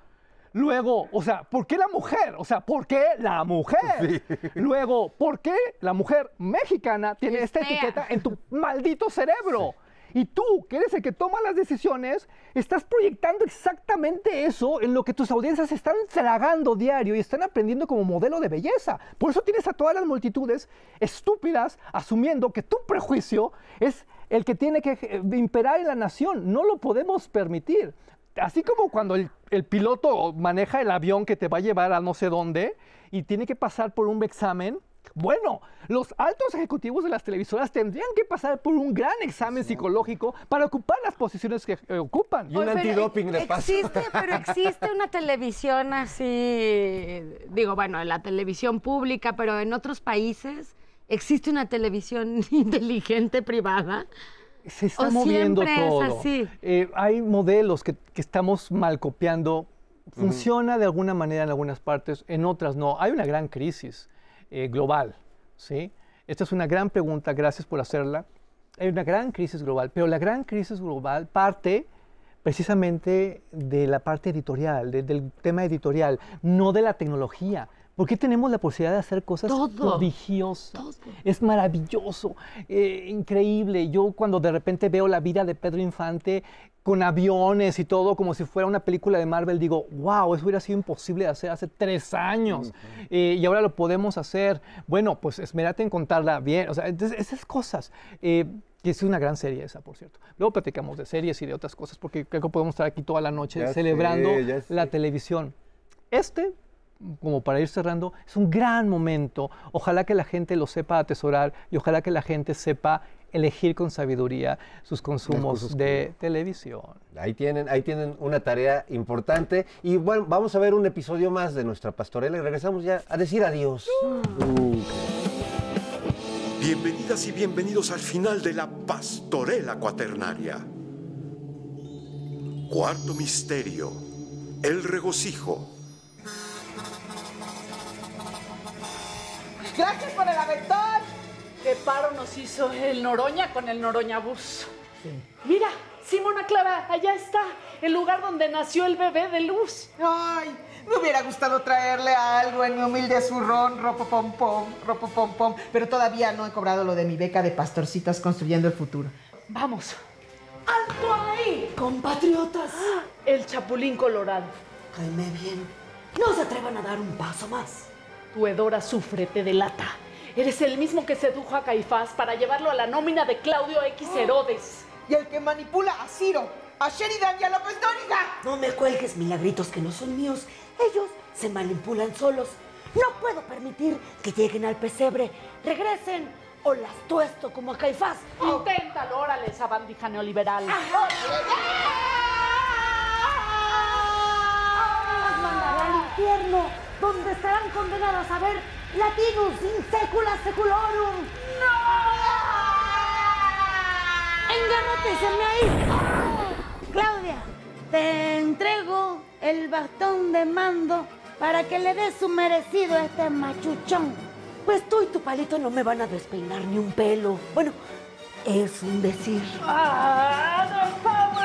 Luego, o sea, ¿por qué la mujer? O sea, ¿por qué la mujer? Luego, ¿por qué la mujer mexicana tiene Es esta fea. etiqueta en tu maldito cerebro? Y tú, que eres el que toma las decisiones, estás proyectando exactamente eso en lo que tus audiencias están tragando diario y están aprendiendo como modelo de belleza. Por eso tienes a todas las multitudes estúpidas asumiendo que tu prejuicio es el que tiene que eh, imperar en la nación. No lo podemos permitir. Así como cuando el, el piloto maneja el avión que te va a llevar a no sé dónde y tiene que pasar por un examen, bueno, los altos ejecutivos de las televisoras tendrían que pasar por un gran examen psicológico para ocupar las posiciones que eh, ocupan. Y un Oye, pero antidoping de paso. Existe, pero existe una televisión así, digo, bueno, en la televisión pública, pero en otros países existe una televisión inteligente privada. Se está ¿O moviendo siempre es todo. así? Eh, hay modelos que, que estamos mal copiando. Funciona de alguna manera en algunas partes, en otras no. Hay una gran crisis eh, global, ¿sí? Esta es una gran pregunta, gracias por hacerla. Hay una gran crisis global, pero la gran crisis global parte precisamente de la parte editorial, de- del tema editorial, no de la tecnología. ¿Por qué tenemos la posibilidad de hacer cosas Todo. prodigiosas? Es maravilloso, eh, increíble. Yo cuando de repente veo la vida de Pedro Infante con aviones y todo como si fuera una película de Marvel, digo, wow, eso hubiera sido imposible de hacer hace tres años Eh, y ahora lo podemos hacer. Bueno, pues esmérate en contarla bien. O sea, entonces, esas cosas. eh, que es una gran serie esa, por cierto. Luego platicamos de series y de otras cosas, porque creo que podemos estar aquí toda la noche Ya celebrando sé. la televisión. Este como para ir cerrando, es un gran momento. Ojalá que la gente lo sepa atesorar y ojalá que la gente sepa elegir con sabiduría sus consumos de televisión. Ahí tienen, ahí tienen una tarea importante. Y bueno, vamos a ver un episodio más de nuestra pastorela y regresamos ya a decir adiós. Uh. Bienvenidas y bienvenidos al final de la pastorela cuaternaria. Cuarto misterio, el regocijo. Gracias por el aventón. Qué paro nos hizo el Noroña con el Noroñabús. Mira, Simona Clara, allá está, el lugar donde nació el bebé de Luz. Ay, me hubiera gustado traerle algo en mi humilde zurrón, ropo pom pom, ropo pom pom, pero todavía no he cobrado lo de mi beca de pastorcitas construyendo el futuro. Vamos. ¡Alto ahí, compatriotas! El chapulín colorado. Caime bien. No se atrevan a dar un paso más. Tu hedora sufre, te delata. Eres el mismo que sedujo a Caifás para llevarlo a la nómina de Claudio X Herodes. Y el que manipula a Ciro, a Sheridan y a López Dóriga. No me cuelgues milagritos que no son míos. Ellos se manipulan solos. No puedo permitir que lleguen al pesebre. Regresen o las tuesto como a Caifás. Inténtalo, órale, esa bandija neoliberal. Las mandaré al infierno, donde estarán condenadas a ver Latinus in secula seculorum. ¡No! ¡Engarróteseme ahí! Claudia, te entrego el bastón de mando para que le des su merecido a este machuchón. Pues tú y tu palito no me van a despeinar ni un pelo. Bueno, es un decir. Ah, power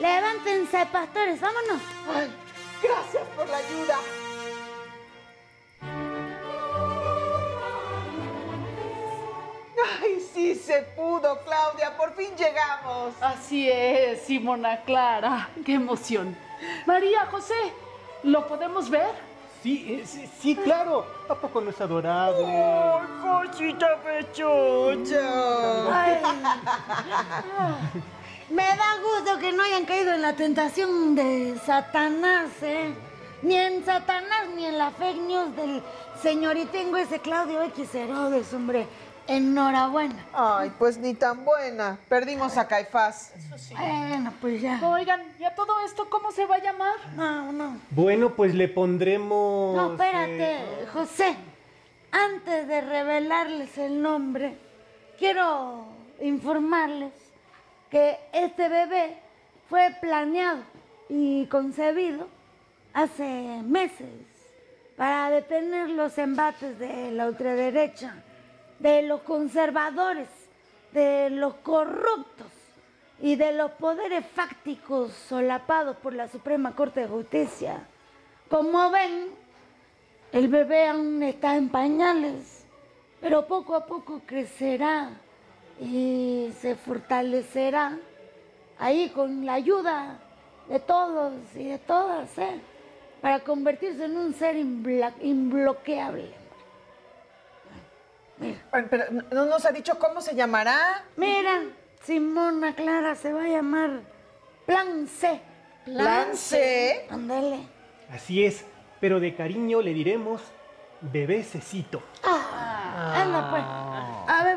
levántense, pastores, vámonos. Ay, gracias por la ayuda. Ay, sí se pudo, Claudia. Por fin llegamos. Así es, Simona Clara. Qué emoción. María José, ¿lo podemos ver? Sí, eh, sí, sí, claro. ¿A poco no es adorable? ¡Ay, cosita pechocha! Ay. Me da gusto que no hayan caído en la tentación de Satanás, ¿eh? Ni en Satanás ni en la fake news del señoritengo ese Claudio X Herodes, hombre. Enhorabuena. Ay, pues ni tan buena. Perdimos a Caifás. Bueno, pues ya. Oigan, ¿y a todo esto cómo se va a llamar? No, no. Bueno, pues le pondremos... No, espérate, eh, José. Antes de revelarles el nombre, quiero informarles que este bebé fue planeado y concebido hace meses para detener los embates de la ultraderecha, de los conservadores, de los corruptos y de los poderes fácticos solapados por la Suprema Corte de Justicia. Como ven, el bebé aún está en pañales, pero poco a poco crecerá y se fortalecerá ahí con la ayuda de todos y de todas, ¿eh? para convertirse en un ser imbloqueable. Pero no nos ha dicho cómo se llamará. Mira, Simona Clara se va a llamar Plan C. ¿Plan C? Ándale. Así es, pero de cariño le diremos bebé Cecito. Ah, anda pues.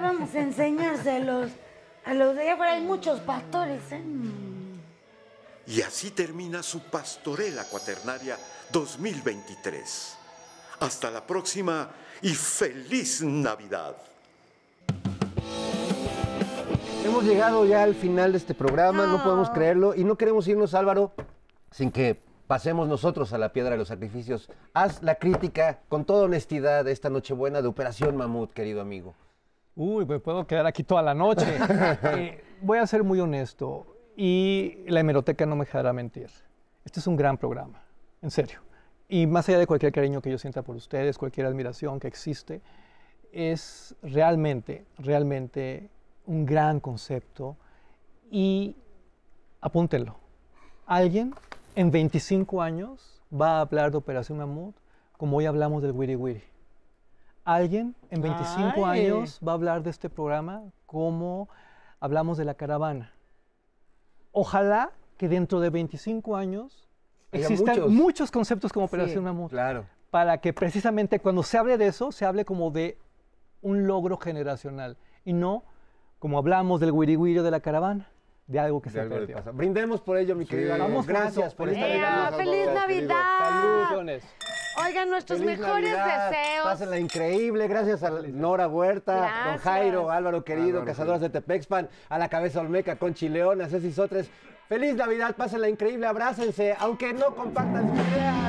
Vamos a enseñárselos. A los de allá afuera hay muchos pastores, ¿eh? Y así termina su pastorela cuaternaria 2023. Hasta la próxima y feliz Navidad. Hemos llegado ya al final de este programa, no podemos creerlo y no queremos irnos, Álvaro, sin que pasemos nosotros a la piedra de los sacrificios. Haz la crítica con toda honestidad de esta Nochebuena de Operación Mamut, querido amigo. Uy, me puedo quedar aquí toda la noche. Eh, voy a ser muy honesto y la hemeroteca no me dejará mentir. Este es un gran programa, en serio. Y más allá de cualquier cariño que yo sienta por ustedes, cualquier admiración que existe, es realmente, realmente un gran concepto y apúntenlo. Alguien en 25 años va a hablar de Operación Mamut como hoy hablamos del Wiri Wiri. Alguien en 25 Ay. años va a hablar de este programa como hablamos de la caravana. Ojalá que dentro de 25 años Haya existan muchos. muchos. conceptos como Sí, Operación Mamut. Claro. Para que precisamente cuando se hable de eso, se hable como de un logro generacional y no como hablamos del wiri de la caravana, de algo que De se algo perdió. pasado. Brindemos por ello, mi querido Álvaro. Vamos Gracias por esta ¡Ea, Navidad. ¡Feliz Navidad! Saludos. Oigan, nuestros Feliz mejores Navidad. deseos. Pásenla increíble. Gracias a Nora Huerta, don Gracias. Jairo, Álvaro querido, Álvaro, Cazadoras de Tepexpan, a la cabeza Olmeca, Conchi León, a Ceci Sotres. Feliz Navidad, pásenla increíble, abrácense, aunque no compartan su idea.